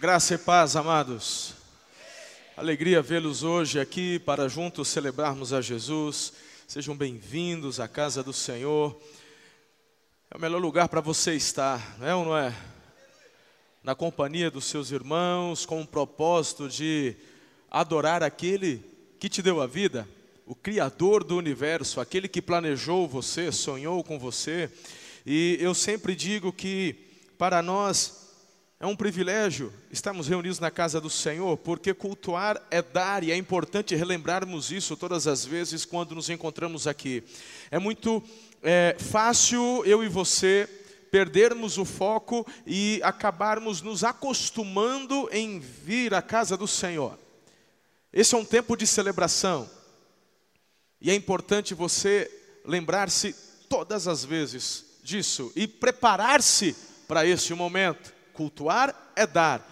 Graça e paz, amados. Alegria vê-los hoje aqui para juntos celebrarmos a Jesus. Sejam bem-vindos à casa do Senhor. É o melhor lugar para você estar, não é ou não é? Na companhia dos seus irmãos, com o propósito de adorar aquele que te deu a vida, o Criador do universo, aquele que planejou você, sonhou com você. E eu sempre digo que para nós é um privilégio estarmos reunidos na casa do Senhor, porque cultuar é dar e é importante relembrarmos isso todas as vezes quando nos encontramos aqui. É muito é, fácil eu e você perdermos o foco e acabarmos nos acostumando em vir à casa do Senhor. Esse é um tempo de celebração e é importante você lembrar-se todas as vezes disso e preparar-se para este momento. Cultuar é dar.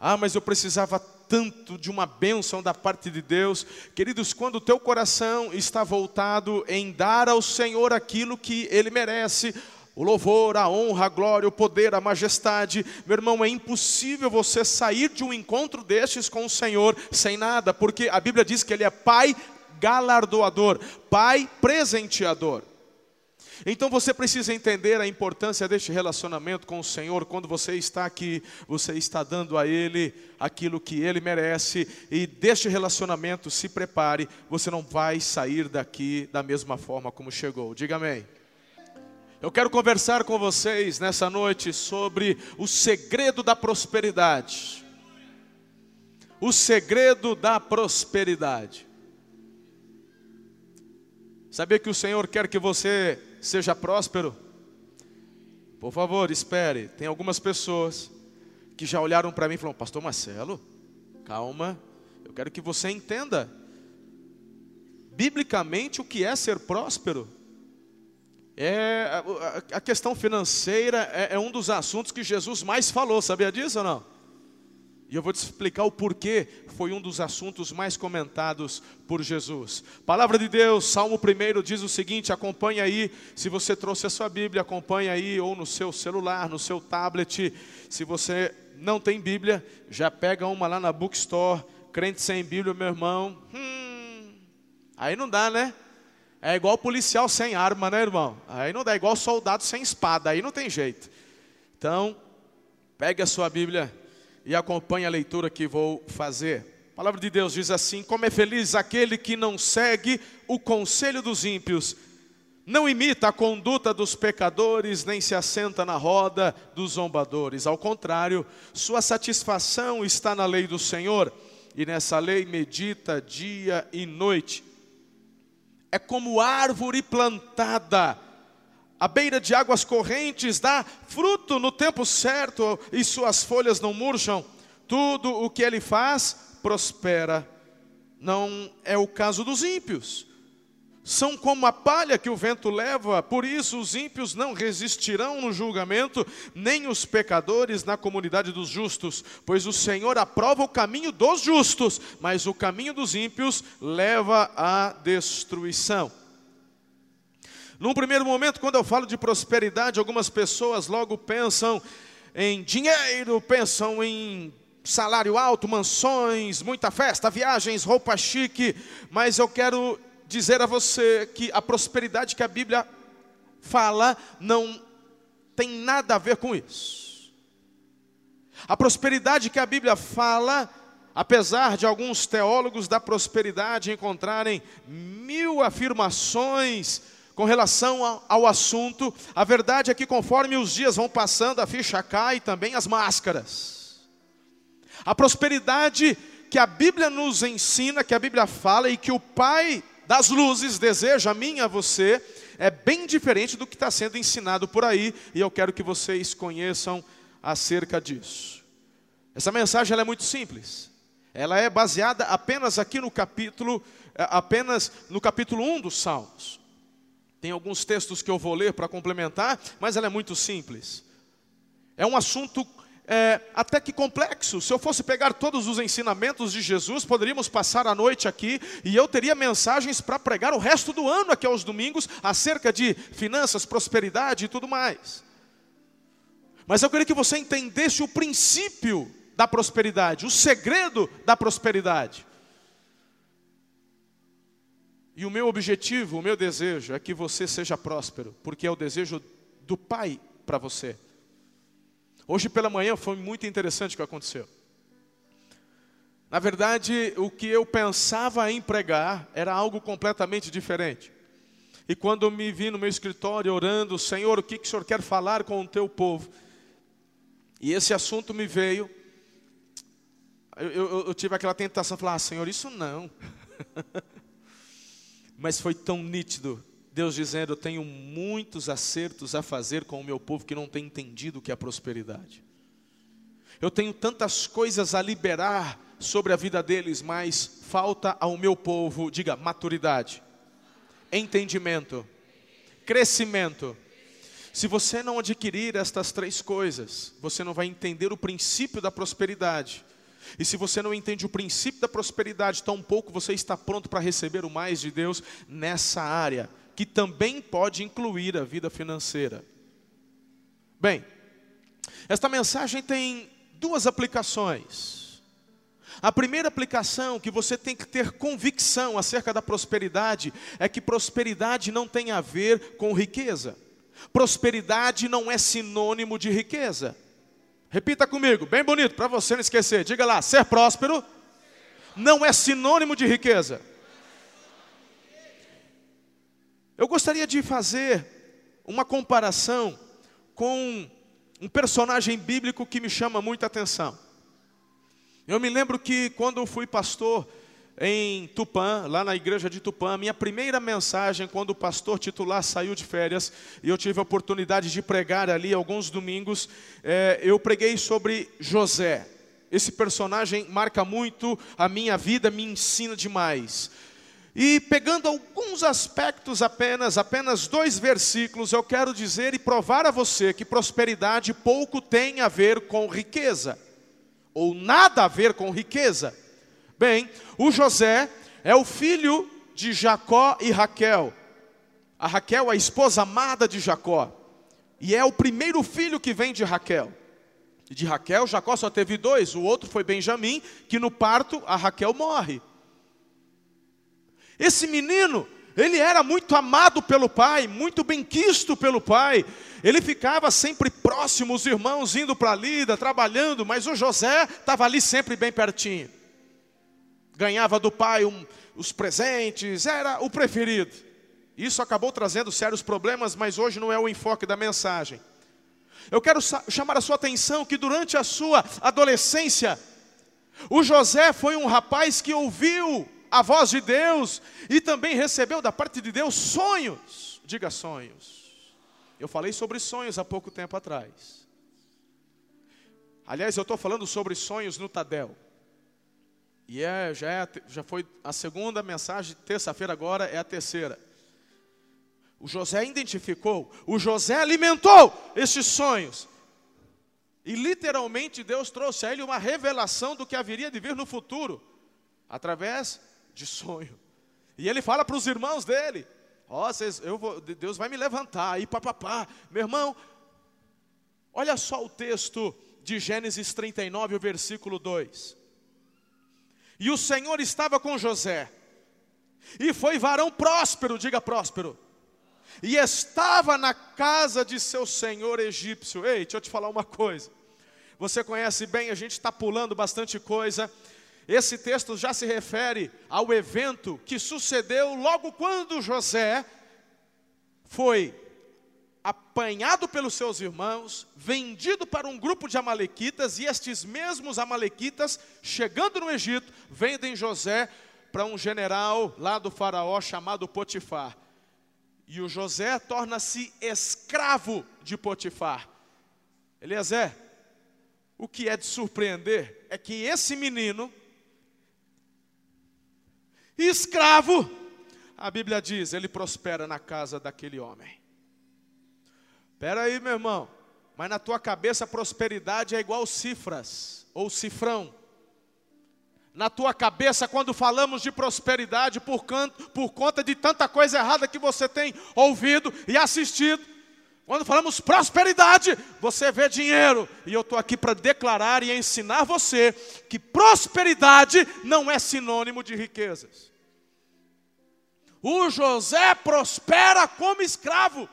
Ah, mas eu precisava tanto de uma bênção da parte de Deus. Queridos, quando o teu coração está voltado em dar ao Senhor aquilo que Ele merece, o louvor, a honra, a glória, o poder, a majestade. Meu irmão, é impossível você sair de um encontro destes com o Senhor sem nada, porque a Bíblia diz que Ele é Pai galardoador, Pai presenteador. Então você precisa entender a importância deste relacionamento com o Senhor. Quando você está aqui, você está dando a Ele aquilo que Ele merece, e deste relacionamento se prepare, você não vai sair daqui da mesma forma como chegou. Diga amém. Eu quero conversar com vocês nessa noite sobre o segredo da prosperidade. O segredo da prosperidade. Sabia que o Senhor quer que você seja próspero? Por favor, espere. Tem algumas pessoas que já olharam para mim e falaram: Pastor Marcelo, calma, eu quero que você entenda. Biblicamente, o que é ser próspero? É, a, a questão financeira é, é um dos assuntos que Jesus mais falou, sabia disso ou não? E eu vou te explicar o porquê foi um dos assuntos mais comentados por Jesus. Palavra de Deus, Salmo 1 diz o seguinte: acompanha aí, se você trouxe a sua Bíblia, acompanha aí, ou no seu celular, no seu tablet. Se você não tem Bíblia, já pega uma lá na bookstore. Crente sem Bíblia, meu irmão. Hum, aí não dá, né? É igual policial sem arma, né, irmão? Aí não dá, é igual soldado sem espada, aí não tem jeito. Então, pegue a sua Bíblia e acompanhe a leitura que vou fazer. A palavra de Deus diz assim: Como é feliz aquele que não segue o conselho dos ímpios, não imita a conduta dos pecadores, nem se assenta na roda dos zombadores. Ao contrário, sua satisfação está na lei do Senhor, e nessa lei medita dia e noite. É como árvore plantada à beira de águas correntes, dá fruto no tempo certo e suas folhas não murcham. Tudo o que ele faz prospera. Não é o caso dos ímpios. São como a palha que o vento leva, por isso os ímpios não resistirão no julgamento, nem os pecadores na comunidade dos justos, pois o Senhor aprova o caminho dos justos, mas o caminho dos ímpios leva à destruição. Num primeiro momento, quando eu falo de prosperidade, algumas pessoas logo pensam em dinheiro, pensam em salário alto, mansões, muita festa, viagens, roupa chique, mas eu quero dizer a você que a prosperidade que a Bíblia fala não tem nada a ver com isso. A prosperidade que a Bíblia fala, apesar de alguns teólogos da prosperidade encontrarem mil afirmações com relação ao, assunto, a verdade é que conforme os dias vão passando, a ficha cai também as máscaras. A prosperidade que a Bíblia nos ensina, que a Bíblia fala e que o Pai das luzes deseja a mim a você, é bem diferente do que está sendo ensinado por aí, e eu quero que vocês conheçam acerca disso. Essa mensagem é muito simples. Ela é baseada apenas aqui no capítulo, é, apenas no capítulo 1 dos Salmos. Tem alguns textos que eu vou ler para complementar, mas ela é muito simples. É um assunto é, até que complexo. Se eu fosse pegar todos os ensinamentos de Jesus, poderíamos passar a noite aqui e eu teria mensagens para pregar o resto do ano aqui aos domingos acerca de finanças, prosperidade e tudo mais. Mas eu queria que você entendesse o princípio da prosperidade, o segredo da prosperidade. E o meu objetivo, o meu desejo é que você seja próspero, porque é o desejo do Pai para você. Hoje pela manhã foi muito interessante o que aconteceu. Na verdade, o que eu pensava em pregar era algo completamente diferente. E quando me vi no meu escritório orando, Senhor, o que, que o Senhor quer falar com o teu povo? E esse assunto me veio, eu, eu, eu tive aquela tentação de falar, ah, Senhor, isso não. Mas foi tão nítido, Deus dizendo, eu tenho muitos acertos a fazer com o meu povo que não tem entendido o que é prosperidade. Eu tenho tantas coisas a liberar sobre a vida deles, mas falta ao meu povo, diga, maturidade, entendimento, crescimento. Se você não adquirir estas três coisas, você não vai entender o princípio da prosperidade. E se você não entende o princípio da prosperidade, tão pouco você está pronto para receber o mais de Deus nessa área, que também pode incluir a vida financeira. Bem, esta mensagem tem duas aplicações. A primeira aplicação que você tem que ter convicção acerca da prosperidade é que prosperidade não tem a ver com riqueza. Prosperidade não é sinônimo de riqueza. Repita comigo, bem bonito, para você não esquecer. Diga lá, ser próspero não é sinônimo de riqueza. Eu gostaria de fazer uma comparação com um personagem bíblico que me chama muita atenção. Eu me lembro que quando eu fui pastor em Tupã, lá na igreja de Tupã, minha primeira mensagem, quando o pastor titular saiu de férias, e eu tive a oportunidade de pregar ali alguns domingos, é, eu preguei sobre José. Esse personagem marca muito a minha vida, me ensina demais. E pegando alguns aspectos apenas, apenas dois versículos, eu quero dizer e provar a você que prosperidade pouco tem a ver com riqueza ou nada a ver com riqueza. Bem, o José é o filho de Jacó e Raquel. A Raquel, a esposa amada de Jacó. E é o primeiro filho que vem de Raquel. De Raquel, Jacó só teve dois, o outro foi Benjamim, que no parto a Raquel morre. Esse menino ele era muito amado pelo pai, muito benquisto pelo pai. Ele ficava sempre próximo, os irmãos indo para a lida, trabalhando, mas o José estava ali sempre bem pertinho. Ganhava do pai um, os presentes, era o preferido. Isso acabou trazendo sérios problemas, mas hoje não é o enfoque da mensagem. Eu quero chamar a sua atenção que durante a sua adolescência, o José foi um rapaz que ouviu a voz de Deus e também recebeu da parte de Deus sonhos. Diga sonhos. Eu falei sobre sonhos há pouco tempo atrás. Aliás, eu estou falando sobre sonhos no Tadel. E é, já, é, já foi a segunda mensagem, terça-feira agora é a terceira. O José identificou, o José alimentou estes sonhos. E literalmente Deus trouxe a ele uma revelação do que haveria de vir no futuro, através de sonho. E ele fala para os irmãos dele: Ó, oh, Deus vai me levantar. Aí, papapá. Meu irmão, olha só o texto de Gênesis 39, o versículo 2. E o Senhor estava com José, e foi varão próspero, diga próspero, e estava na casa de seu senhor egípcio. Ei, deixa eu te falar uma coisa. Você conhece bem, a gente está pulando bastante coisa. Esse texto já se refere ao evento que sucedeu logo quando José foi apanhado pelos seus irmãos, vendido para um grupo de amalequitas, e estes mesmos amalequitas, chegando no Egito, vendem José para um general lá do faraó chamado Potifar. E o José torna-se escravo de Potifar. Eliezer, o que é de surpreender é que esse menino, escravo, a Bíblia diz, ele prospera na casa daquele homem. Espera aí, meu irmão, mas na tua cabeça prosperidade é igual cifras ou cifrão. Na tua cabeça, quando falamos de prosperidade, por, canto, por conta de tanta coisa errada que você tem ouvido e assistido, Quando falamos prosperidade, você vê dinheiro. E eu estou aqui para declarar e ensinar você que prosperidade não é sinônimo de riquezas. O José prospera como escravo.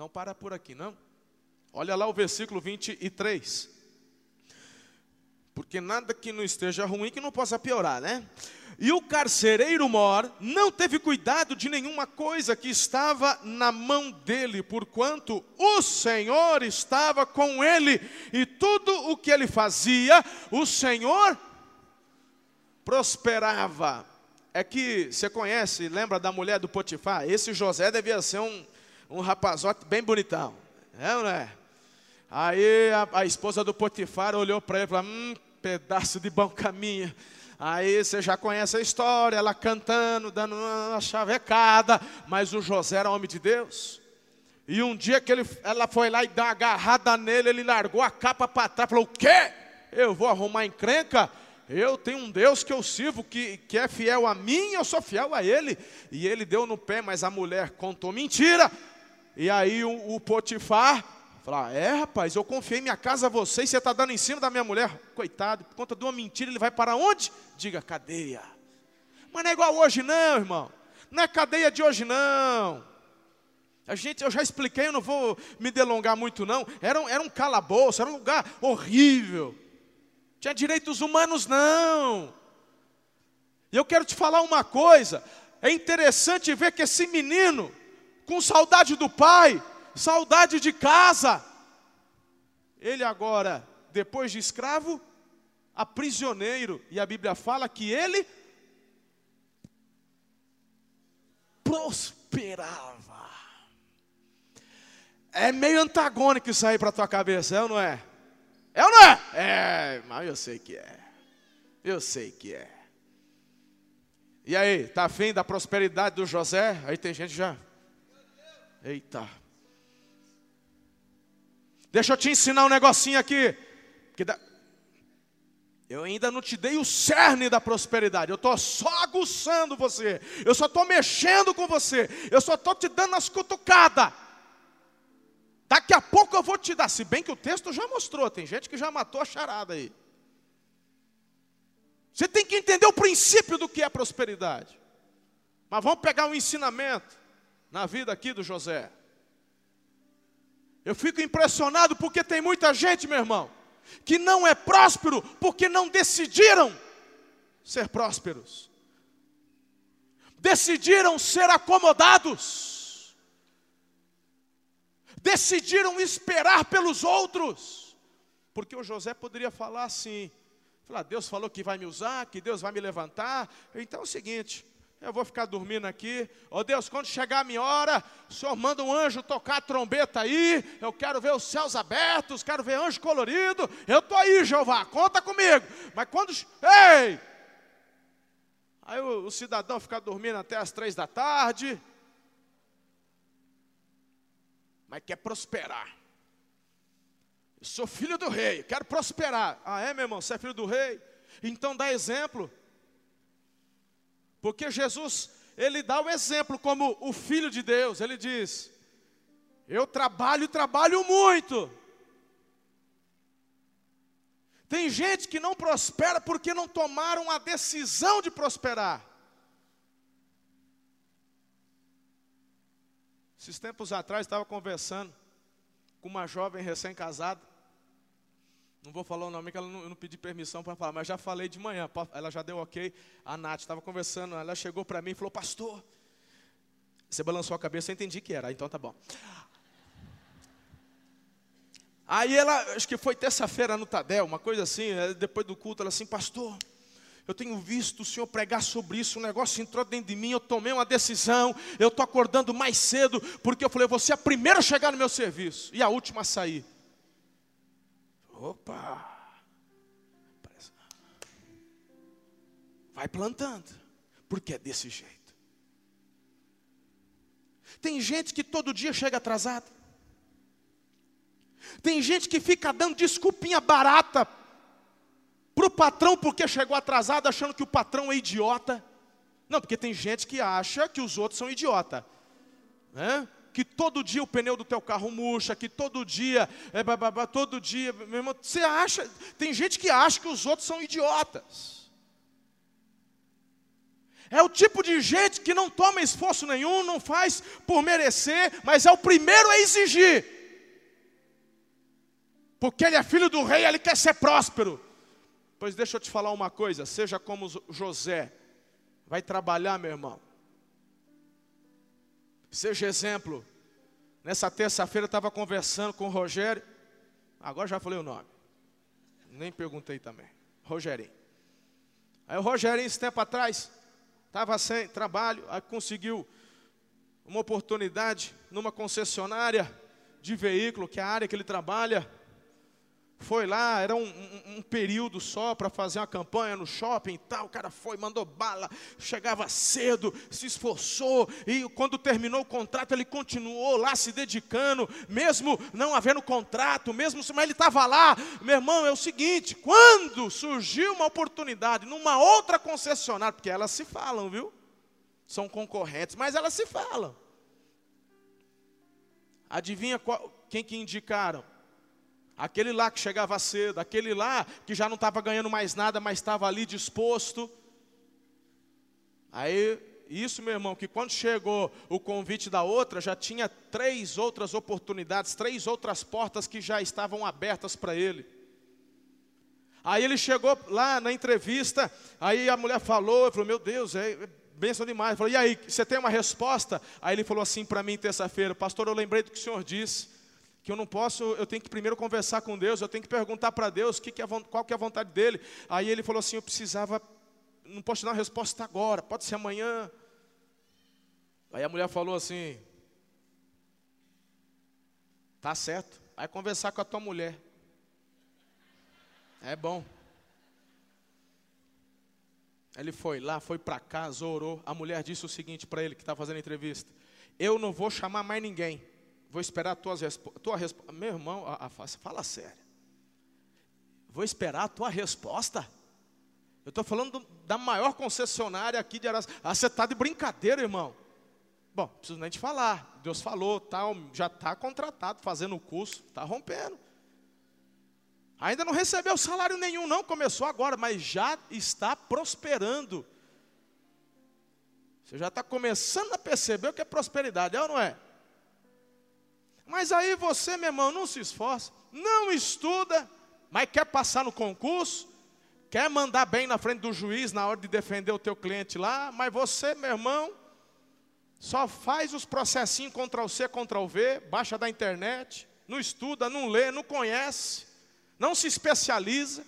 Não para por aqui, não. Olha lá o versículo 23. Porque nada que não esteja ruim que não possa piorar, né? E o carcereiro mor não teve cuidado de nenhuma coisa que estava na mão dele, porquanto o Senhor estava com ele, e tudo o que ele fazia, o Senhor prosperava. É que você conhece, lembra da mulher do Potifar? Esse José devia ser um, um rapazote bem bonitão, é ou não é? Aí a, a esposa do Potifar olhou para ele e falou: Hum, pedaço de bom caminho. Aí você já conhece a história, ela cantando, dando uma chavecada, mas o José era homem de Deus. E um dia que ele, ela foi lá e deu uma agarrada nele, ele largou a capa para trás, falou: O quê? Eu vou arrumar encrenca? Eu tenho um Deus que eu sirvo, que, que é fiel a mim, eu sou fiel a Ele. E ele deu no pé, mas a mulher contou mentira. E aí o, o Potifar falou: ah, É, rapaz, eu confiei minha casa a você e você está dando em cima da minha mulher. Coitado, por conta de uma mentira, ele vai para onde? Diga cadeia. Mas não é igual hoje, não, irmão. Não é cadeia de hoje, não. A gente, eu já expliquei, eu não vou me delongar muito, não. Era, era um calabouço, era um lugar horrível. Tinha direitos humanos, não. E eu quero te falar uma coisa: é interessante ver que esse menino, com saudade do pai, saudade de casa, ele agora, depois de escravo, a prisioneiro, e a Bíblia fala que ele prosperava. É meio antagônico isso aí para tua cabeça, é ou não é? É ou não é? É, mas eu sei que é. Eu sei que é. E aí, tá afim da prosperidade do José? Aí tem gente já. Eita. Deixa eu te ensinar um negocinho aqui. Da... Eu ainda não te dei o cerne da prosperidade. Eu estou só aguçando você. Eu só estou mexendo com você. Eu só estou te dando as cutucadas. Daqui a pouco eu vou te dar, se bem que o texto já mostrou, tem gente que já matou a charada aí. Você tem que entender o princípio do que é prosperidade. Mas vamos pegar um ensinamento na vida aqui do José. Eu fico impressionado porque tem muita gente, meu irmão, que não é próspero porque não decidiram ser prósperos. Decidiram ser acomodados decidiram esperar pelos outros, porque o José poderia falar assim: falar, Deus falou que vai me usar, que Deus vai me levantar, então é o seguinte, eu vou ficar dormindo aqui. Ó oh Deus, quando chegar a minha hora, o Senhor manda um anjo tocar a trombeta aí. Eu quero ver os céus abertos, quero ver anjo colorido. Eu estou aí, Jeová, conta comigo. Mas quando. Ei! Aí o, o cidadão fica dormindo até as três da tarde mas quer prosperar. Eu sou filho do rei, quero prosperar. Ah, é, meu irmão, você é filho do rei? Então dá exemplo. Porque Jesus, ele dá o exemplo como o filho de Deus. Ele diz: Eu trabalho trabalho muito. Tem gente que não prospera porque não tomaram a decisão de prosperar. Esses tempos atrás estava conversando com uma jovem recém-casada. Não vou falar o nome, que ela não, eu não pedi permissão para falar, mas já falei de manhã. Ela já deu ok. A Nath estava conversando, ela chegou para mim e falou: Pastor, você balançou a cabeça, eu entendi que era, então tá bom. Aí ela, acho que foi terça-feira no Tadel, uma coisa assim, eh, depois do culto, ela assim, pastor, eu tenho visto o Senhor pregar sobre isso, o negócio entrou dentro de mim, eu tomei uma decisão, eu estou acordando mais cedo, porque eu falei, você é a primeira a chegar no meu serviço e a última a sair. Opa! Vai plantando, porque é desse jeito. Tem gente que todo dia chega atrasado. Tem gente que fica dando desculpinha barata para o patrão porque chegou atrasado, achando que o patrão é idiota. Não, porque tem gente que acha que os outros são idiota. Né? Que todo dia o pneu do teu carro murcha, que todo dia, é, todo dia, meu irmão, você acha, tem gente que acha que os outros são idiotas. É o tipo de gente que não toma esforço nenhum, não faz por merecer, mas é o primeiro a exigir. Porque ele é filho do rei, ele quer ser próspero. Pois deixa eu te falar uma coisa, seja como José, vai trabalhar, meu irmão. Seja exemplo. Nessa terça-feira eu estava conversando com o Rogério, agora já falei o nome, nem perguntei também, Rogerinho. Aí o Rogerinho, esse tempo atrás, estava sem trabalho, aí conseguiu uma oportunidade numa concessionária de veículo, que é a área que ele trabalha. Foi lá, era um, um, um período só para fazer uma campanha no shopping e tal. O cara foi, mandou bala, chegava cedo, se esforçou. E quando terminou o contrato, ele continuou lá se dedicando, mesmo não havendo contrato, mesmo mas ele estava lá. Meu irmão, é o seguinte: quando surgiu uma oportunidade numa outra concessionária, porque elas se falam, viu? São concorrentes, mas elas se falam. Adivinha qual, quem que indicaram? Aquele lá que chegava cedo, aquele lá que já não estava ganhando mais nada, mas estava ali disposto. Aí, isso, meu irmão, que quando chegou o convite da outra, já tinha três outras oportunidades, três outras portas que já estavam abertas para ele. Aí ele chegou lá na entrevista, aí a mulher falou, falou, meu Deus, é, é bênção demais. Falou, e aí, você tem uma resposta? Aí ele falou assim para mim terça-feira, pastor, eu lembrei do que o senhor disse que eu não posso, eu tenho que primeiro conversar com Deus, eu tenho que perguntar para Deus que que é, qual que é a vontade dele. Aí ele falou assim, eu precisava, não posso te dar uma resposta agora, pode ser amanhã. Aí a mulher falou assim, tá certo, vai conversar com a tua mulher. É bom. Ele foi lá, foi para casa, orou. A mulher disse o seguinte para ele que está fazendo entrevista: Eu não vou chamar mais ninguém. Vou esperar a tua, tua resposta. Meu irmão, a, a, fala sério. Vou esperar a tua resposta. Eu estou falando da maior concessionária aqui de Araçá. Ah, você está de brincadeira, irmão. Bom, preciso nem te falar. Deus falou, tal, já está contratado, fazendo o curso, está rompendo. Ainda não recebeu salário nenhum, não, começou agora, mas já está prosperando. Você já está começando a perceber o que é prosperidade, é ou não é? Mas aí você, meu irmão, não se esforça, não estuda, mas quer passar no concurso, quer mandar bem na frente do juiz na hora de defender o teu cliente lá, mas você, meu irmão, só faz os processinhos Ctrl C, Ctrl V, baixa da internet, não estuda, não lê, não conhece, não se especializa.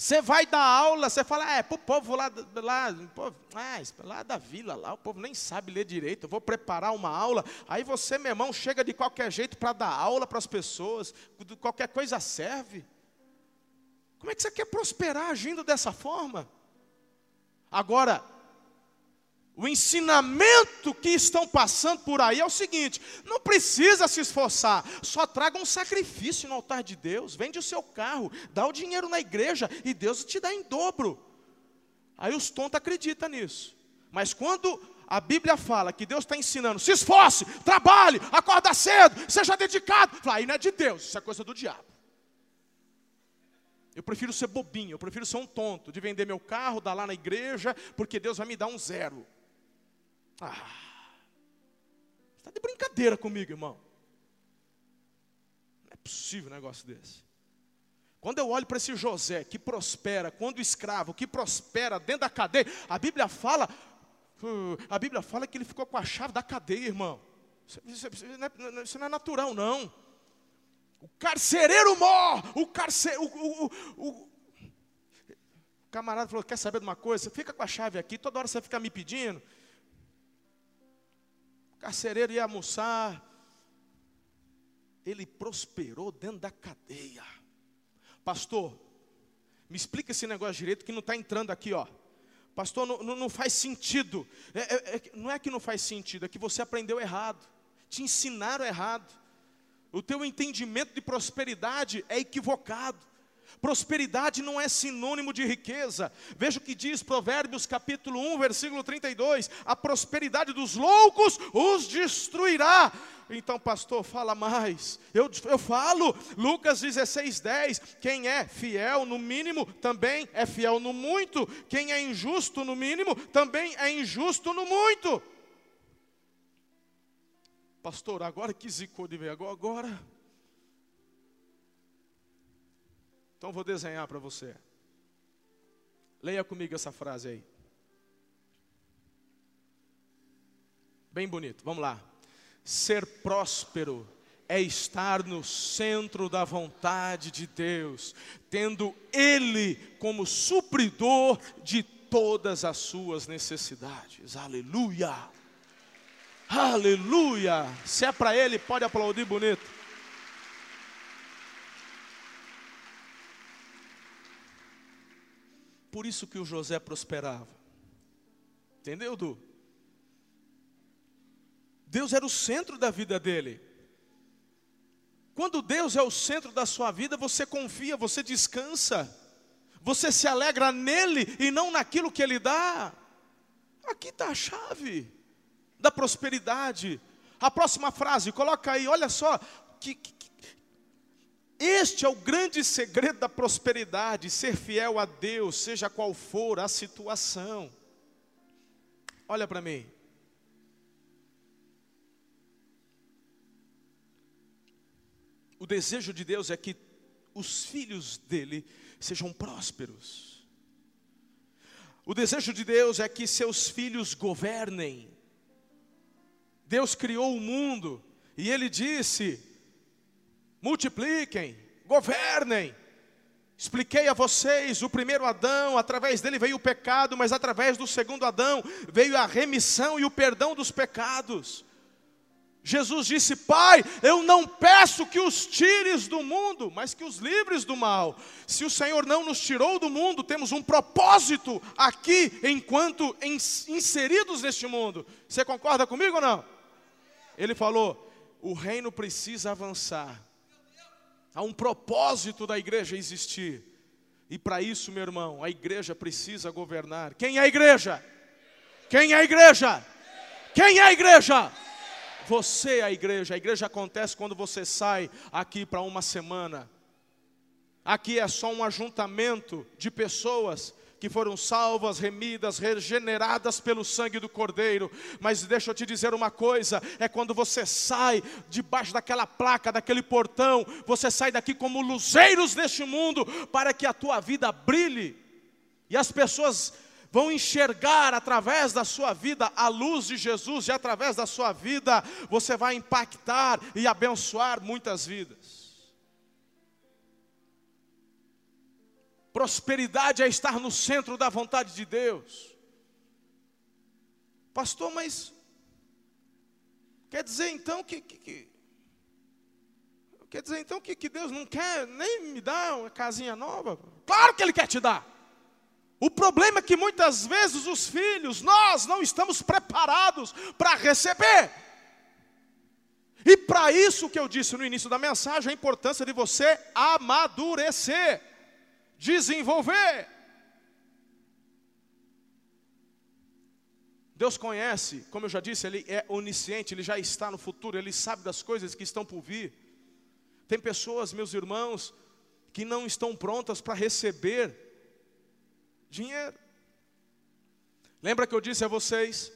Você vai dar aula, você fala, é, para o povo lá, lá, povo, ah, lá da vila, lá, o povo nem sabe ler direito, eu vou preparar uma aula. Aí você, meu irmão, chega de qualquer jeito para dar aula para as pessoas, qualquer coisa serve. Como é que você quer prosperar agindo dessa forma? Agora, o ensinamento que estão passando por aí é o seguinte: não precisa se esforçar, só traga um sacrifício no altar de Deus, vende o seu carro, dá o dinheiro na igreja e Deus te dá em dobro. Aí os tontos acreditam nisso. Mas quando a Bíblia fala que Deus está ensinando, se esforce, trabalhe, acorda cedo, seja dedicado, fala, aí não é de Deus, isso é coisa do diabo. Eu prefiro ser bobinho, eu prefiro ser um tonto, de vender meu carro, dar lá na igreja, porque Deus vai me dar um zero. Ah, está de brincadeira comigo, irmão. Não é possível um negócio desse. Quando eu olho para esse José que prospera, quando escravo, que prospera dentro da cadeia, a Bíblia fala, uh, a Bíblia fala que ele ficou com a chave da cadeia, irmão. Isso, isso, isso, não, é, isso não, é, natural, não. O carcereiro morre, o carcereiro, o, o, o, o camarada falou, quer saber de uma coisa? Você fica com a chave aqui, toda hora você fica me pedindo. Carcereiro ia almoçar. Ele prosperou dentro da cadeia. Pastor, me explica esse negócio direito que não está entrando aqui, ó. Pastor, não, não, não faz sentido. É, é, é, não é que não faz sentido, é que você aprendeu errado. Te ensinaram errado. O teu entendimento de prosperidade é equivocado. Prosperidade não é sinônimo de riqueza. Veja o que diz Provérbios capítulo 1, versículo 32: A prosperidade dos loucos os destruirá. Então, pastor, fala mais. Eu, eu falo, Lucas 16, 10. Quem é fiel no mínimo, também é fiel no muito. Quem é injusto no mínimo, também é injusto no muito. Pastor, agora que zicou de ver, agora Então vou desenhar para você. Leia comigo essa frase aí. Bem bonito, vamos lá. Ser próspero é estar no centro da vontade de Deus, tendo Ele como supridor de todas as suas necessidades. Aleluia! Aleluia! Se é para Ele, pode aplaudir bonito. Por isso que o José prosperava. Entendeu, Du? Deus era o centro da vida dele. Quando Deus é o centro da sua vida, você confia, você descansa, você se alegra nele e não naquilo que ele dá. Aqui está a chave da prosperidade. A próxima frase, coloca aí, olha só, que, este é o grande segredo da prosperidade, ser fiel a Deus, seja qual for a situação. Olha para mim. O desejo de Deus é que os filhos dele sejam prósperos. O desejo de Deus é que seus filhos governem. Deus criou o mundo e ele disse: multipliquem, governem. Expliquei a vocês, o primeiro Adão, através dele veio o pecado, mas através do segundo Adão veio a remissão e o perdão dos pecados. Jesus disse: Pai, eu não peço que os tires do mundo, mas que os livres do mal. Se o Senhor não nos tirou do mundo, temos um propósito aqui, enquanto inseridos neste mundo. Você concorda comigo ou não? Ele falou: o reino precisa avançar Há um propósito da igreja existir. E para isso, meu irmão, a igreja precisa governar. Quem é a igreja? Quem é a igreja? Quem é a igreja? Você é a igreja. A igreja acontece quando você sai aqui para uma semana. Aqui é só um ajuntamento de pessoas que foram salvas, remidas, regeneradas pelo sangue do Cordeiro. Mas deixa eu te dizer uma coisa: é quando você sai debaixo daquela placa, daquele portão, você sai daqui como luzeiros deste mundo, para que a tua vida brilhe. E as pessoas vão enxergar através da sua vida a luz de Jesus, e através da sua vida você vai impactar e abençoar muitas vidas. Prosperidade é estar no centro da vontade de Deus. Pastor, mas quer dizer então que, que, que quer dizer então que, que Deus não quer nem me dar uma casinha nova? Claro que Ele quer te dar. O problema é que muitas vezes os filhos, nós não estamos preparados para receber. E para isso que eu disse no início da mensagem, a importância de você amadurecer desenvolver. Deus conhece, como eu já disse, Ele é onisciente, Ele já está no futuro, Ele sabe das coisas que estão por vir. Tem pessoas, meus irmãos, que não estão prontas para receber dinheiro. Lembra que eu disse a vocês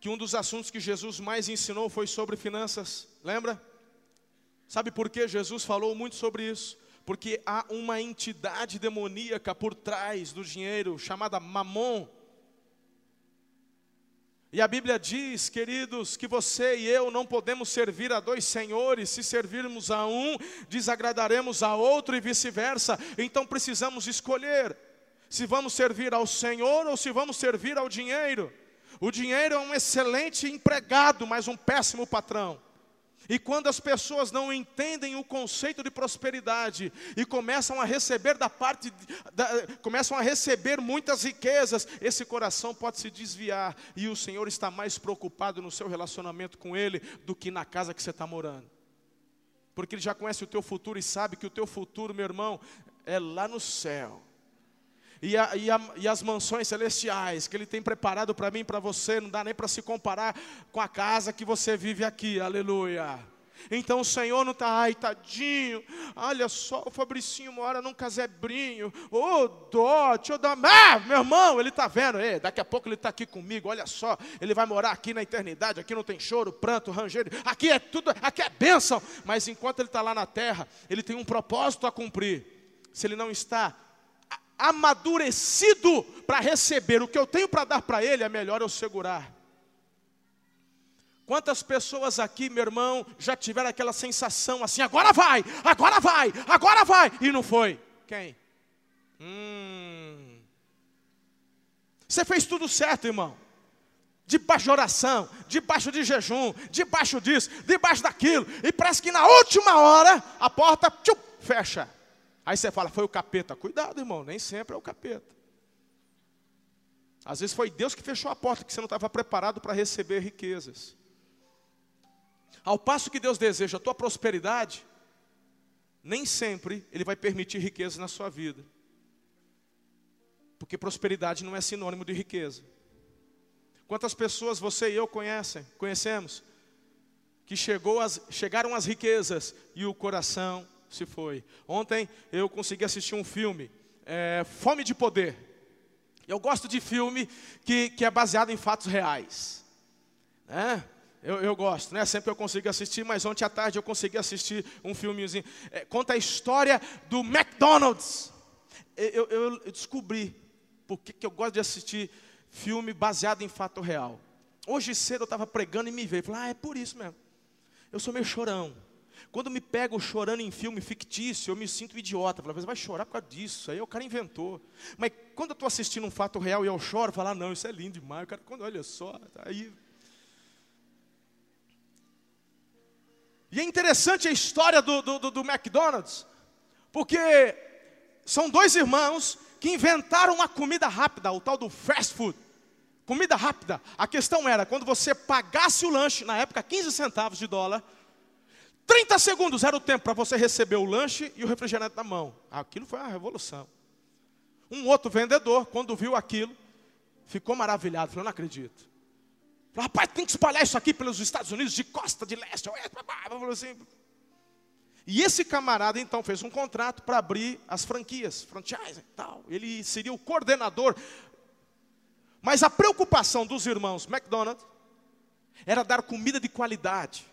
que um dos assuntos que Jesus mais ensinou foi sobre finanças? Lembra? Sabe por que Jesus falou muito sobre isso? Porque há uma entidade demoníaca por trás do dinheiro, chamada Mamon. E a Bíblia diz, queridos, que você e eu não podemos servir a dois senhores, se servirmos a um, desagradaremos a outro e vice-versa. Então precisamos escolher se vamos servir ao Senhor ou se vamos servir ao dinheiro. O dinheiro é um excelente empregado, mas um péssimo patrão. E quando as pessoas não entendem o conceito de prosperidade e começam a receber da parte, da, começam a receber muitas riquezas, esse coração pode se desviar e o Senhor está mais preocupado no seu relacionamento com Ele do que na casa que você está morando. Porque Ele já conhece o teu futuro e sabe que o teu futuro, meu irmão, é lá no céu. E, a, e, a, e, as mansões celestiais que Ele tem preparado para mim e para você, não dá nem para se comparar com a casa que você vive aqui, aleluia. Então o Senhor não está, ai tadinho, olha só, o Fabricinho mora num casebrinho, ô oh, dó, eu dar, ah, meu irmão, ele está vendo, Ei, daqui a pouco ele está aqui comigo, olha só, ele vai morar aqui na eternidade, aqui não tem choro, pranto, rangeiro, aqui é tudo, aqui é bênção, mas enquanto ele está lá na terra, ele tem um propósito a cumprir, se ele não está amadurecido para receber o que eu tenho para dar para ele, é melhor eu segurar. Quantas pessoas aqui, meu irmão, já tiveram aquela sensação assim: agora vai, agora vai, agora vai, e não foi? Quem? Hum. Você fez tudo certo, irmão. Debaixo de oração, debaixo de jejum, debaixo disso, debaixo daquilo, e parece que na última hora a porta fecha. Aí você fala, foi o capeta. Cuidado, irmão, nem sempre é o capeta. Às vezes foi Deus que fechou a porta, que você não estava preparado para receber riquezas. Ao passo que Deus deseja a tua prosperidade, nem sempre Ele vai permitir riqueza na sua vida. Porque prosperidade não é sinônimo de riqueza. Quantas pessoas você e eu conhecem, conhecemos, que chegou as, chegaram as riquezas e o coração se foi. Ontem eu consegui assistir um filme, é, Fome de Poder. Eu gosto de filme que, que é baseado em fatos reais. Né? Eu, eu, gosto, né? Sempre eu consigo assistir, mas ontem à tarde eu consegui assistir um filmezinho. É, conta a história do McDonald's. Eu, eu, eu descobri por que eu gosto de assistir filme baseado em fato real. Hoje cedo eu estava pregando e me veio. Falei, ah, é por isso mesmo. Eu sou meio chorão. Quando me pego chorando em filme fictício, eu me sinto idiota. Falo, vai chorar por causa disso. Aí o cara inventou. Mas quando eu estou assistindo um fato real e eu choro, falo, ah, não, isso é lindo demais. O cara, quando olha só, aí. E é interessante a história do, do, do McDonald's, porque são dois irmãos que inventaram uma comida rápida, o tal do fast food. Comida rápida. A questão era, quando você pagasse o lanche, na época 15 centavos de dólar, 30 segundos era o tempo para você receber o lanche e o refrigerante na mão. Aquilo foi uma revolução. Um outro vendedor, quando viu aquilo, ficou maravilhado. Falou: Não acredito. Falou, Rapaz, tem que espalhar isso aqui pelos Estados Unidos, de costa, de leste, assim. E esse camarada então fez um contrato para abrir as franquias, franchise e tal. Ele seria o coordenador. Mas a preocupação dos irmãos McDonald's era dar comida de qualidade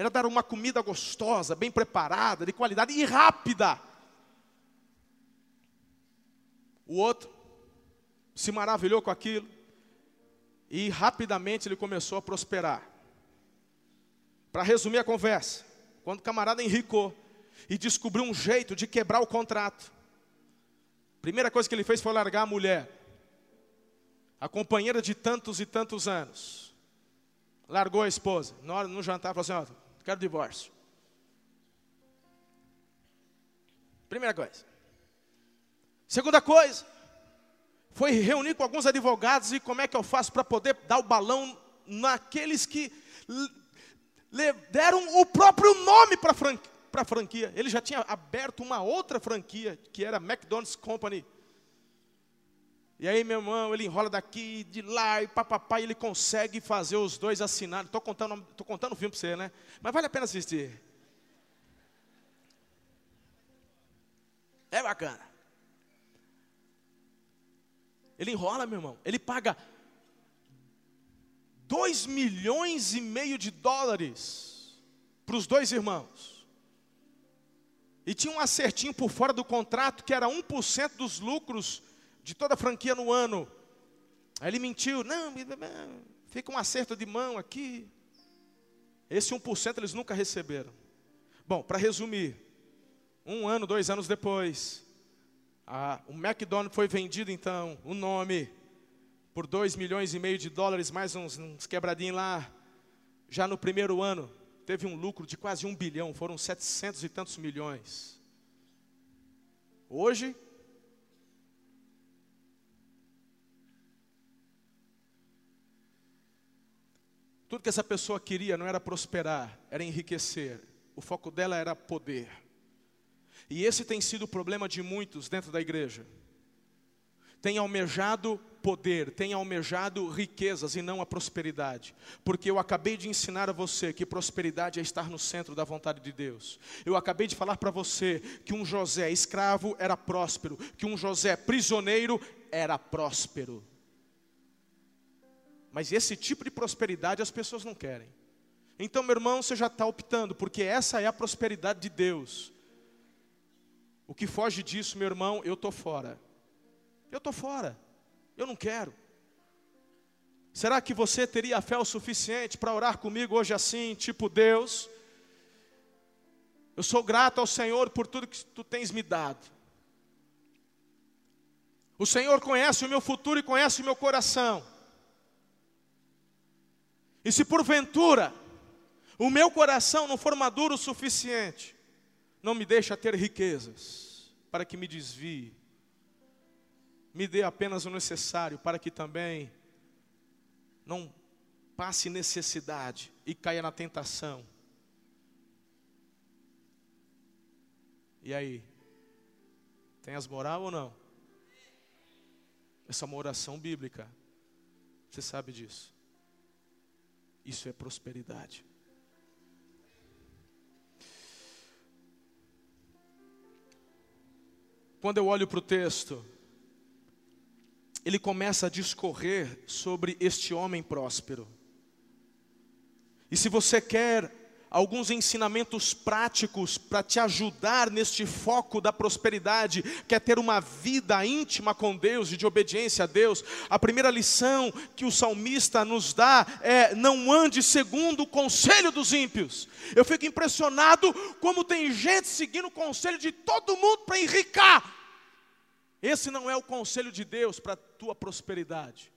era dar uma comida gostosa, bem preparada, de qualidade e rápida. O outro se maravilhou com aquilo e rapidamente ele começou a prosperar. Para resumir a conversa, quando o camarada enricou e descobriu um jeito de quebrar o contrato, primeira coisa que ele fez foi largar a mulher, a companheira de tantos e tantos anos largou a esposa. Na hora no jantar, falou assim: ó, quero divórcio. Primeira coisa. Segunda coisa, foi reunir com alguns advogados e como é que eu faço para poder dar o balão naqueles que deram o próprio nome para a franquia. Ele já tinha aberto uma outra franquia, que era McDonald's Company. E aí, meu irmão, ele enrola daqui, de lá, e papapá, e ele consegue fazer os dois assinarem. Estou contando, tô contando o filme para você, né? Mas vale a pena assistir. É bacana. Ele enrola, meu irmão. Ele paga dois milhões e meio de dólares para os dois irmãos. E tinha um acertinho por fora do contrato que era 1% dos lucros de toda a franquia no ano. Aí ele mentiu, não, fica um acerto de mão aqui. Esse 1% eles nunca receberam. Bom, para resumir, um ano, dois anos depois, a, o McDonald's foi vendido então, o nome, por 2 milhões e meio de dólares, mais uns, uns quebradinhos lá. Já no primeiro ano, teve um lucro de quase um bilhão, foram setecentos e tantos milhões. Hoje, Tudo que essa pessoa queria não era prosperar, era enriquecer. O foco dela era poder. E esse tem sido o problema de muitos dentro da igreja. Tem almejado poder, tem almejado riquezas e não a prosperidade. Porque eu acabei de ensinar a você que prosperidade é estar no centro da vontade de Deus. Eu acabei de falar para você que um José escravo era próspero, que um José prisioneiro era próspero. Mas esse tipo de prosperidade as pessoas não querem. Então, meu irmão, você já está optando, porque essa é a prosperidade de Deus. O que foge disso, meu irmão, eu estou fora. Eu estou fora. Eu não quero. Será que você teria fé o suficiente para orar comigo hoje assim, tipo Deus? Eu sou grato ao Senhor por tudo que tu tens me dado. O Senhor conhece o meu futuro e conhece o meu coração. E se porventura o meu coração não for maduro o suficiente, não me deixa ter riquezas para que me desvie. Me dê apenas o necessário para que também não passe necessidade e caia na tentação. E aí? Tem as moral ou não? Essa é uma oração bíblica. Você sabe disso. Isso é prosperidade. Quando eu olho para o texto, ele começa a discorrer sobre este homem próspero. E se você quer alguns ensinamentos práticos para te ajudar neste foco da prosperidade, quer ter uma vida íntima com Deus e de obediência a Deus, a primeira lição que o salmista nos dá é: não ande segundo o conselho dos ímpios. Eu fico impressionado como tem gente seguindo o conselho de todo mundo para enricar. Esse não é o conselho de Deus para a tua prosperidade.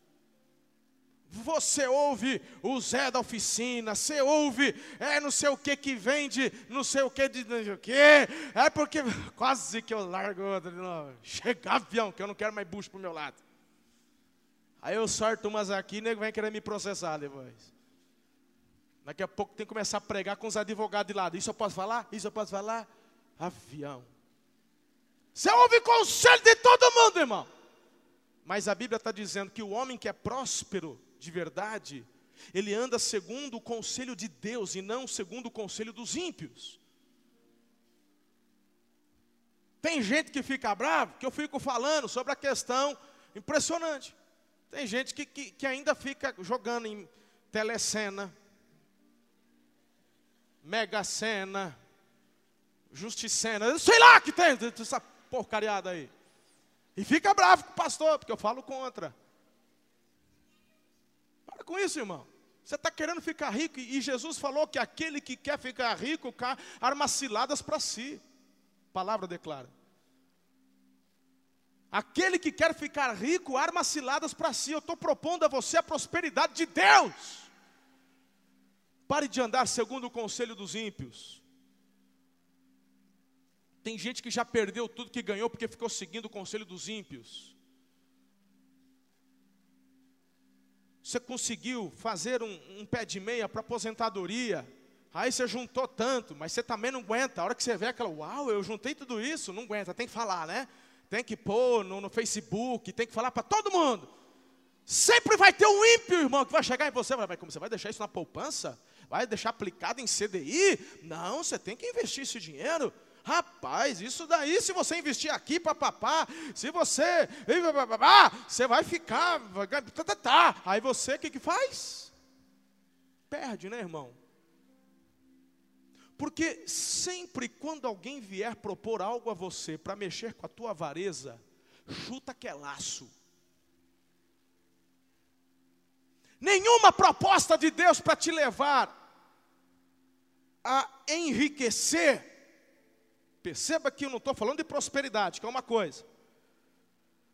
Você ouve o Zé da oficina, você ouve, é não sei o que que vende, não sei o que de não sei o que, é porque quase que eu largo. Chega avião, que eu não quero mais bucho pro meu lado. Aí eu sorto umas aqui nego vem querer me processar depois. Daqui a pouco tem que começar a pregar com os advogados de lado. Isso eu posso falar? Isso eu posso falar? Avião. Você ouve conselho de todo mundo, irmão. Mas a Bíblia está dizendo que o homem que é próspero, de verdade, ele anda segundo o conselho de Deus e não segundo o conselho dos ímpios. Tem gente que fica bravo, que eu fico falando sobre a questão impressionante. Tem gente que, que, que ainda fica jogando em telecena, mega cena, justicena, sei lá que tem essa porcariada aí. E fica bravo com o pastor, porque eu falo contra. Para com isso, irmão. Você está querendo ficar rico, e Jesus falou que aquele que quer ficar rico, arma ciladas para si. palavra declara. Aquele que quer ficar rico, arma ciladas para si. Eu estou propondo a você a prosperidade de Deus. Pare de andar segundo o conselho dos ímpios. Tem gente que já perdeu tudo que ganhou porque ficou seguindo o conselho dos ímpios. Você conseguiu fazer um, um pé de meia para aposentadoria. Aí você juntou tanto, mas você também não aguenta. A hora que você vê aquela, uau, eu juntei tudo isso, não aguenta, tem que falar, né? Tem que pôr no, no Facebook, tem que falar para todo mundo. Sempre vai ter um ímpio, irmão, que vai chegar em você, vai, como você vai deixar isso na poupança? Vai deixar aplicado em CDI? Não, você tem que investir esse dinheiro. Rapaz, isso daí, se você investir aqui, papapá, se você. Você vai ficar. Tá, tá, tá. Aí você, o que, que faz? Perde, né, irmão? Porque sempre quando alguém vier propor algo a você para mexer com a tua avareza, chuta que é laço. Nenhuma proposta de Deus para te levar a enriquecer Perceba que eu não estou falando de prosperidade, que é uma coisa.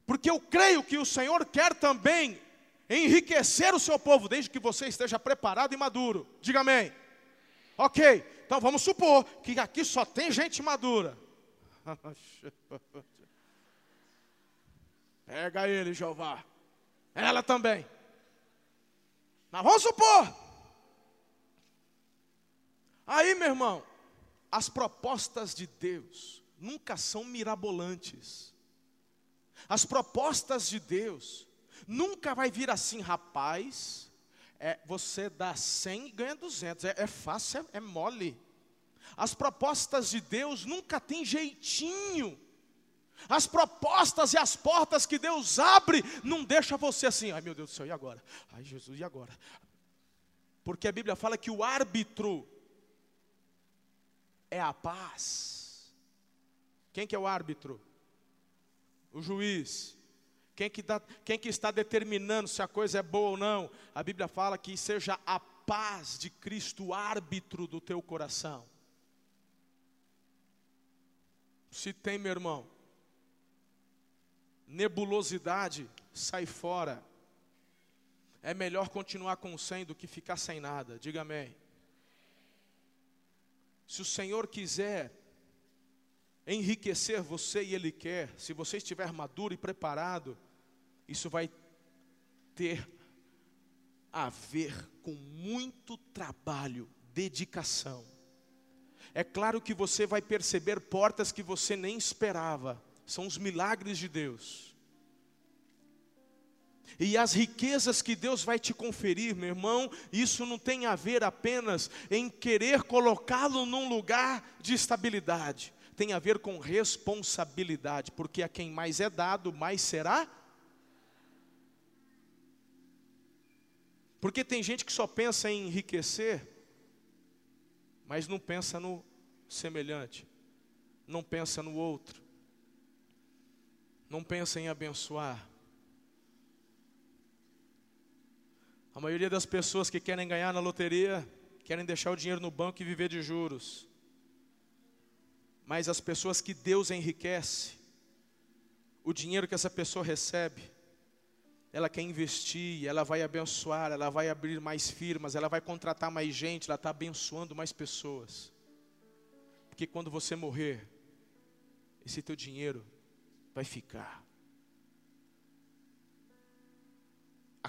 Porque eu creio que o Senhor quer também enriquecer o seu povo, desde que você esteja preparado e maduro. Diga amém. Ok, então vamos supor que aqui só tem gente madura. Pega ele, Jeová. Ela também. Mas vamos supor. Aí, meu irmão, as propostas de Deus nunca são mirabolantes. As propostas de Deus nunca vai vir assim, rapaz, é, você dá 100 e ganha 200, é, é fácil, é, é mole. As propostas de Deus nunca tem jeitinho. As propostas e as portas que Deus abre não deixa você assim, ai meu Deus do céu, e agora? Ai Jesus, e agora? Porque a Bíblia fala que o árbitro é a paz. Quem que é o árbitro? O juiz. Quem que, dá, quem que está determinando se a coisa é boa ou não? A Bíblia fala que seja a paz de Cristo o árbitro do teu coração. Se tem, meu irmão, nebulosidade, sai fora. É melhor continuar com 100 do que ficar sem nada. Diga amém. Se o Senhor quiser enriquecer você e Ele quer, se você estiver maduro e preparado, isso vai ter a ver com muito trabalho, dedicação. É claro que você vai perceber portas que você nem esperava, são os milagres de Deus. E as riquezas que Deus vai te conferir, meu irmão, isso não tem a ver apenas em querer colocá-lo num lugar de estabilidade, tem a ver com responsabilidade, porque a quem mais é dado, mais será. Porque tem gente que só pensa em enriquecer, mas não pensa no semelhante, não pensa no outro, não pensa em abençoar. A maioria das pessoas que querem ganhar na loteria querem deixar o dinheiro no banco e viver de juros. Mas as pessoas que Deus enriquece, o dinheiro que essa pessoa recebe, ela quer investir, ela vai abençoar, ela vai abrir mais firmas, ela vai contratar mais gente, ela está abençoando mais pessoas. Porque quando você morrer, esse teu dinheiro vai ficar.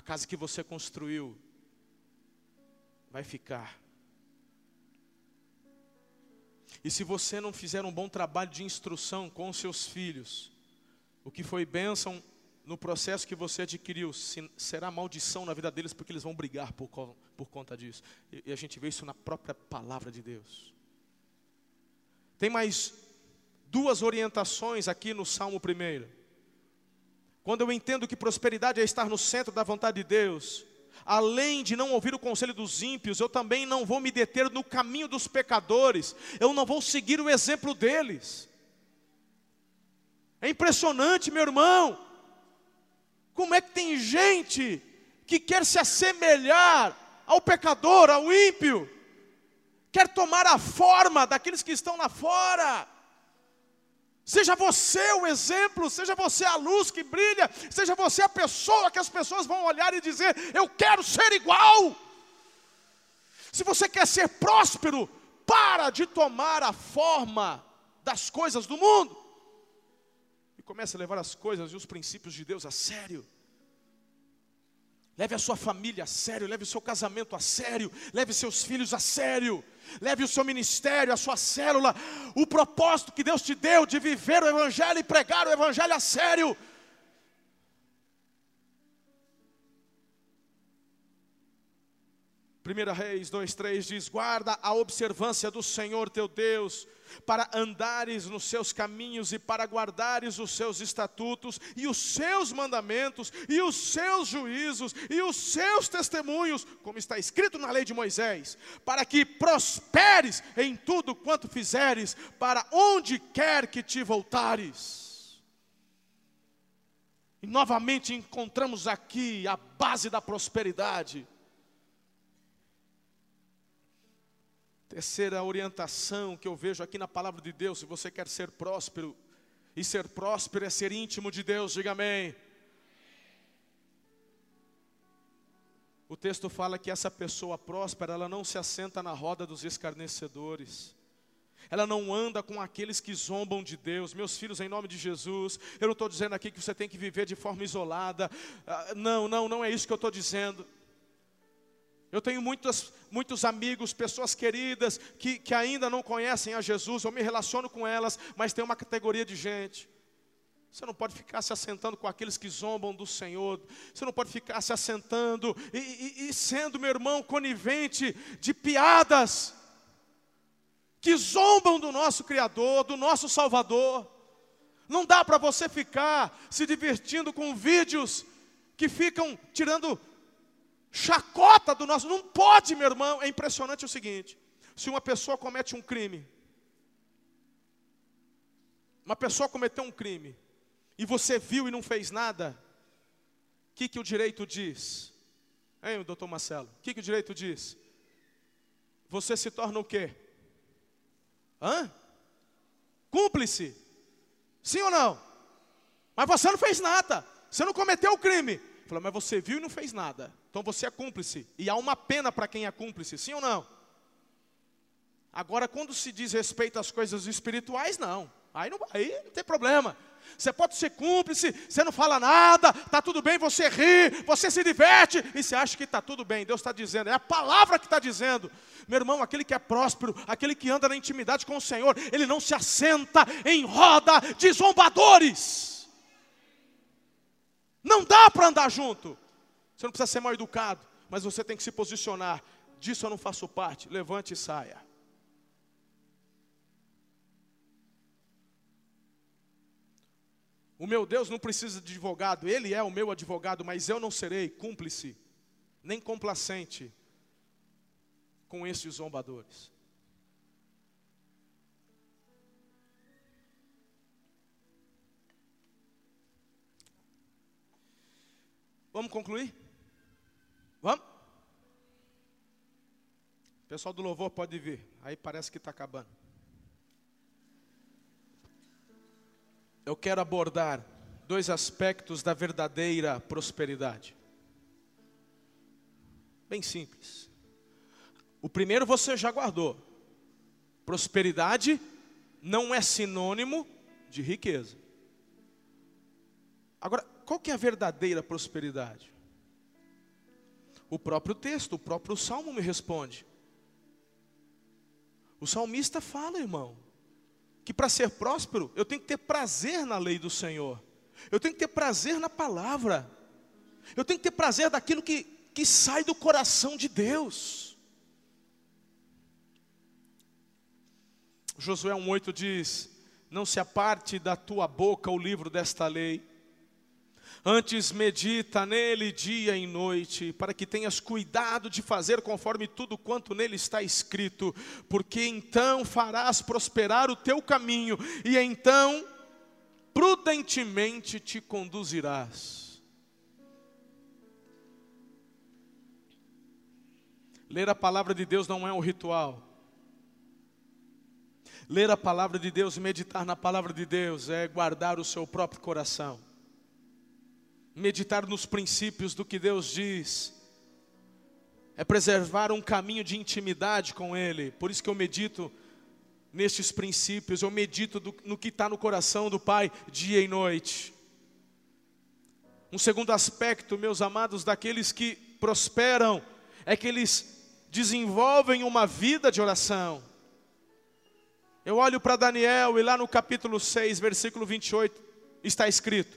A casa que você construiu vai ficar. E se você não fizer um bom trabalho de instrução com os seus filhos, o que foi bênção no processo que você adquiriu, será maldição na vida deles, porque eles vão brigar por, por conta disso. E, a gente vê isso na própria palavra de Deus. Tem mais duas orientações aqui no Salmo 1. Quando eu entendo que prosperidade é estar no centro da vontade de Deus, além de não ouvir o conselho dos ímpios, eu também não vou me deter no caminho dos pecadores, eu não vou seguir o exemplo deles. É impressionante, meu irmão, como é que tem gente que quer se assemelhar ao pecador, ao ímpio, quer tomar a forma daqueles que estão lá fora. Seja você o exemplo, seja você a luz que brilha, seja você a pessoa que as pessoas vão olhar e dizer: Eu quero ser igual. Se você quer ser próspero, para de tomar a forma das coisas do mundo e comece a levar as coisas e os princípios de Deus a sério. Leve a sua família a sério, leve o seu casamento a sério, leve seus filhos a sério, leve o seu ministério, a sua célula, o propósito que Deus te deu de viver o Evangelho e pregar o Evangelho a sério. Primeira Reis 2:3 diz: Guarda a observância do Senhor teu Deus para andares nos seus caminhos e para guardares os seus estatutos e os seus mandamentos e os seus juízos e os seus testemunhos, como está escrito na lei de Moisés, para que prosperes em tudo quanto fizeres, para onde quer que te voltares. E novamente encontramos aqui a base da prosperidade. Terceira orientação que eu vejo aqui na palavra de Deus, se você quer ser próspero, e ser próspero é ser íntimo de Deus, diga amém. O texto fala que essa pessoa próspera, ela não se assenta na roda dos escarnecedores. Ela não anda com aqueles que zombam de Deus. Meus filhos, em nome de Jesus, eu não estou dizendo aqui que você tem que viver de forma isolada. Ah, não, não, não é isso que eu estou dizendo. Eu tenho muitos, muitos amigos, pessoas queridas, que, que ainda não conhecem a Jesus, eu me relaciono com elas, mas tem uma categoria de gente. Você não pode ficar se assentando com aqueles que zombam do Senhor. Você não pode ficar se assentando e, e, e sendo, meu irmão, conivente de piadas que zombam do nosso Criador, do nosso Salvador. Não dá para você ficar se divertindo com vídeos que ficam tirando chacota do nosso. Não pode, meu irmão. É impressionante o seguinte: se uma pessoa comete um crime, uma pessoa cometeu um crime, e você viu e não fez nada, o que, que o direito diz? Hein, doutor Marcelo? O que, que o direito diz? Você se torna o quê? Hã? Cúmplice. Sim ou não? Mas você não fez nada. Você não cometeu o crime. Falou, mas você viu e não fez nada. Então você é cúmplice. E há uma pena para quem é cúmplice, sim ou não? Agora, quando se diz respeito às coisas espirituais, não. Aí não, aí não tem problema. Você pode ser cúmplice, você não fala nada, está tudo bem, você ri, você se diverte e você acha que está tudo bem. Deus está dizendo, é a palavra que está dizendo. Meu irmão, aquele que é próspero, aquele que anda na intimidade com o Senhor, ele não se assenta em roda de zombadores. Não dá para andar junto. Você não precisa ser mal educado, mas você tem que se posicionar. Disso eu não faço parte. Levante e saia. O meu Deus não precisa de advogado, Ele é o meu advogado, mas eu não serei cúmplice, nem complacente com estes zombadores. Vamos concluir? Vamos? Pessoal do louvor pode vir, aí parece que está acabando. eu quero abordar dois aspectos da verdadeira prosperidade. Bem simples. O primeiro você já guardou. Prosperidade não é sinônimo de riqueza. Agora, qual que é a verdadeira prosperidade? O próprio texto, o próprio salmo me responde. O salmista fala, irmão, que para ser próspero eu tenho que ter prazer na lei do Senhor, eu tenho que ter prazer na palavra, eu tenho que ter prazer daquilo que, que sai do coração de Deus. Josué 1,8 diz: Não se aparte da tua boca o livro desta lei, Antes medita nele dia e noite, para que tenhas cuidado de fazer conforme tudo quanto nele está escrito, porque então farás prosperar o teu caminho, e então prudentemente te conduzirás. Ler a palavra de Deus não é um ritual. Ler a palavra de Deus e meditar na palavra de Deus é guardar o seu próprio coração meditar nos princípios do que Deus diz, é preservar um caminho de intimidade com Ele. Por isso que eu medito nestes princípios, eu medito do, no que está no coração do Pai dia e noite. Um segundo aspecto, meus amados, daqueles que prosperam, é que eles desenvolvem uma vida de oração. Eu olho para Daniel e lá no capítulo 6, versículo 28, está escrito: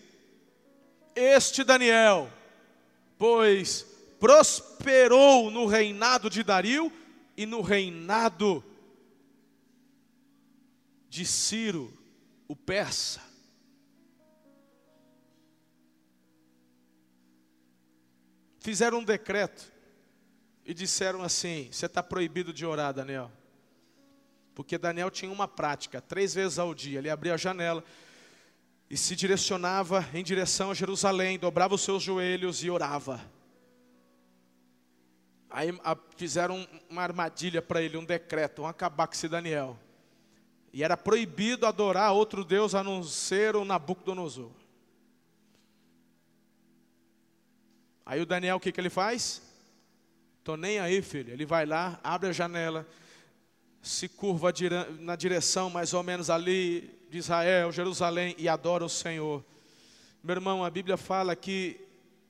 este Daniel, pois prosperou no reinado de Dario e no reinado de Ciro, o persa. Fizeram um decreto e disseram assim: Você está proibido de orar, Daniel. Porque Daniel tinha uma prática, três vezes ao dia. Ele abria a janela, e se direcionava em direção a Jerusalém, dobrava os seus joelhos e orava. Aí a, fizeram uma armadilha para ele, um decreto, um acabar com esse Daniel. E era proibido adorar outro Deus a não ser o Nabucodonosor. Aí o Daniel, o que, que ele faz? Tô nem aí, filho. Ele vai lá, abre a janela, se curva na direção mais ou menos ali de Israel, Jerusalém, e adora o Senhor. Meu irmão, a Bíblia fala que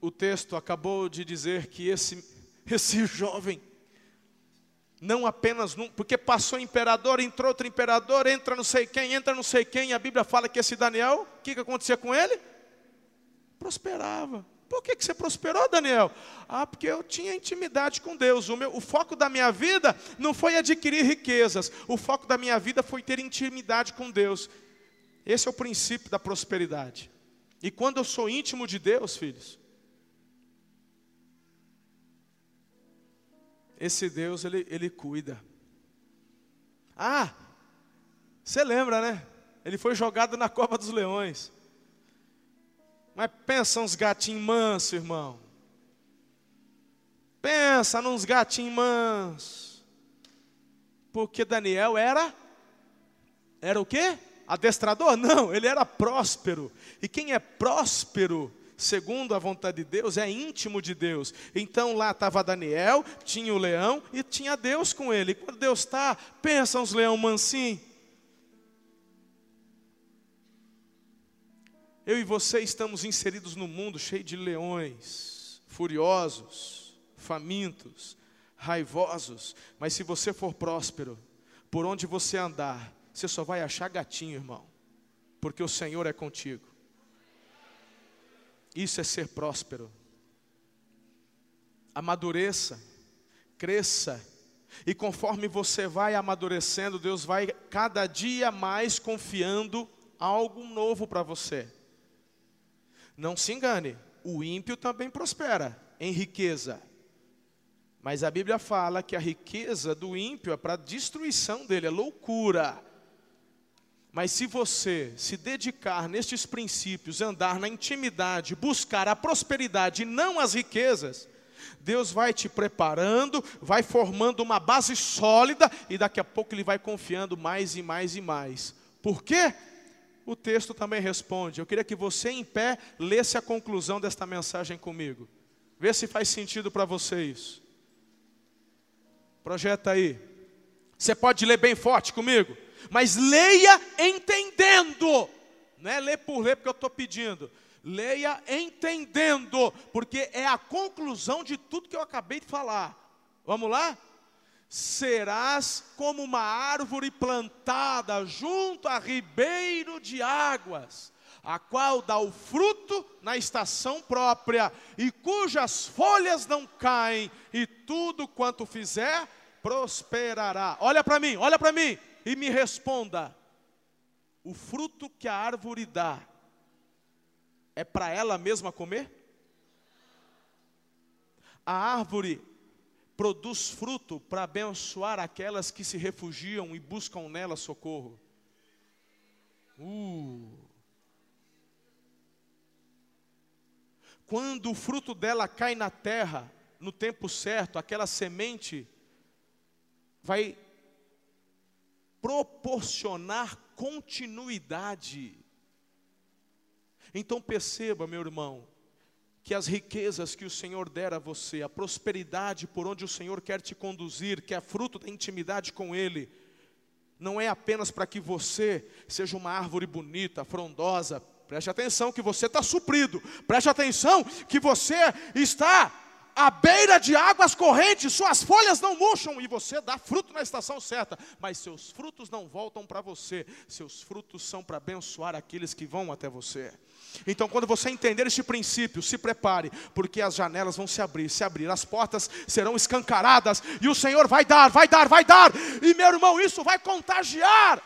o texto acabou de dizer que esse esse jovem. Não apenas num, porque passou imperador, entrou outro imperador, entra não sei quem, entra não sei quem. A Bíblia fala que esse Daniel, o que, que acontecia com ele? Prosperava. Por que, que você prosperou, Daniel? Ah, porque eu tinha intimidade com Deus. O, meu, o foco da minha vida não foi adquirir riquezas. O foco da minha vida foi ter intimidade com Deus. Esse é o princípio da prosperidade. E quando eu sou íntimo de Deus, filhos, esse Deus, ele, ele cuida. Ah, você lembra, né? Ele foi jogado na cova dos leões. Mas pensa uns gatinhos mansos, irmão. Pensa nos gatinhos mansos. Porque Daniel era era o quê? Adestrador? Não, ele era próspero. E quem é próspero, segundo a vontade de Deus, é íntimo de Deus. Então lá estava Daniel, tinha o leão e tinha Deus com ele. E quando Deus está, pensa uns leão mansinho. Eu e você estamos inseridos no mundo cheio de leões, furiosos, famintos, raivosos, mas se você for próspero, por onde você andar, você só vai achar gatinho, irmão, porque o Senhor é contigo. Isso é ser próspero. Amadureça, cresça, e conforme você vai amadurecendo, Deus vai cada dia mais confiando algo novo para você. Não se engane, o ímpio também prospera em riqueza. Mas a Bíblia fala que a riqueza do ímpio é para destruição dele, é loucura. Mas se você se dedicar nestes princípios, andar na intimidade, buscar a prosperidade e não as riquezas, Deus vai te preparando, vai formando uma base sólida e daqui a pouco Ele vai confiando mais e mais e mais. Por quê? o texto também responde. Eu queria que você, em pé, lesse a conclusão desta mensagem comigo. Vê se faz sentido para você isso. Projeta aí. Você pode ler bem forte comigo, mas leia entendendo. Não é ler por ler porque eu estou pedindo. Leia entendendo, porque é a conclusão de tudo que eu acabei de falar. Vamos lá? serás como uma árvore plantada junto a ribeiro de águas, a qual dá o fruto na estação própria, e cujas folhas não caem, e tudo quanto fizer prosperará. Olha para mim, olha para mim e me responda: o fruto que a árvore dá é para ela mesma comer? A árvore produz fruto para abençoar aquelas que se refugiam e buscam nela socorro. Uh. Quando o fruto dela cai na terra, no tempo certo, aquela semente vai proporcionar continuidade. Então perceba, meu irmão, que as riquezas que o Senhor der a você, a prosperidade por onde o Senhor quer te conduzir, que é fruto da intimidade com Ele, não é apenas para que você seja uma árvore bonita, frondosa, preste atenção que você está suprido, preste atenção que você está à beira de águas correntes, suas folhas não murcham e você dá fruto na estação certa, mas seus frutos não voltam para você, seus frutos são para abençoar aqueles que vão até você. Então, quando você entender este princípio, se prepare, porque as janelas vão se abrir, se abrir, as portas serão escancaradas, e o Senhor vai dar, vai dar, vai dar, e meu irmão, isso vai contagiar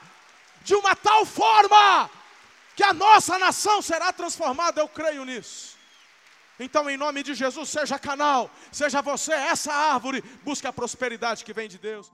de uma tal forma que a nossa nação será transformada, eu creio nisso. Então, em nome de Jesus, seja canal, seja você essa árvore, busque a prosperidade que vem de Deus.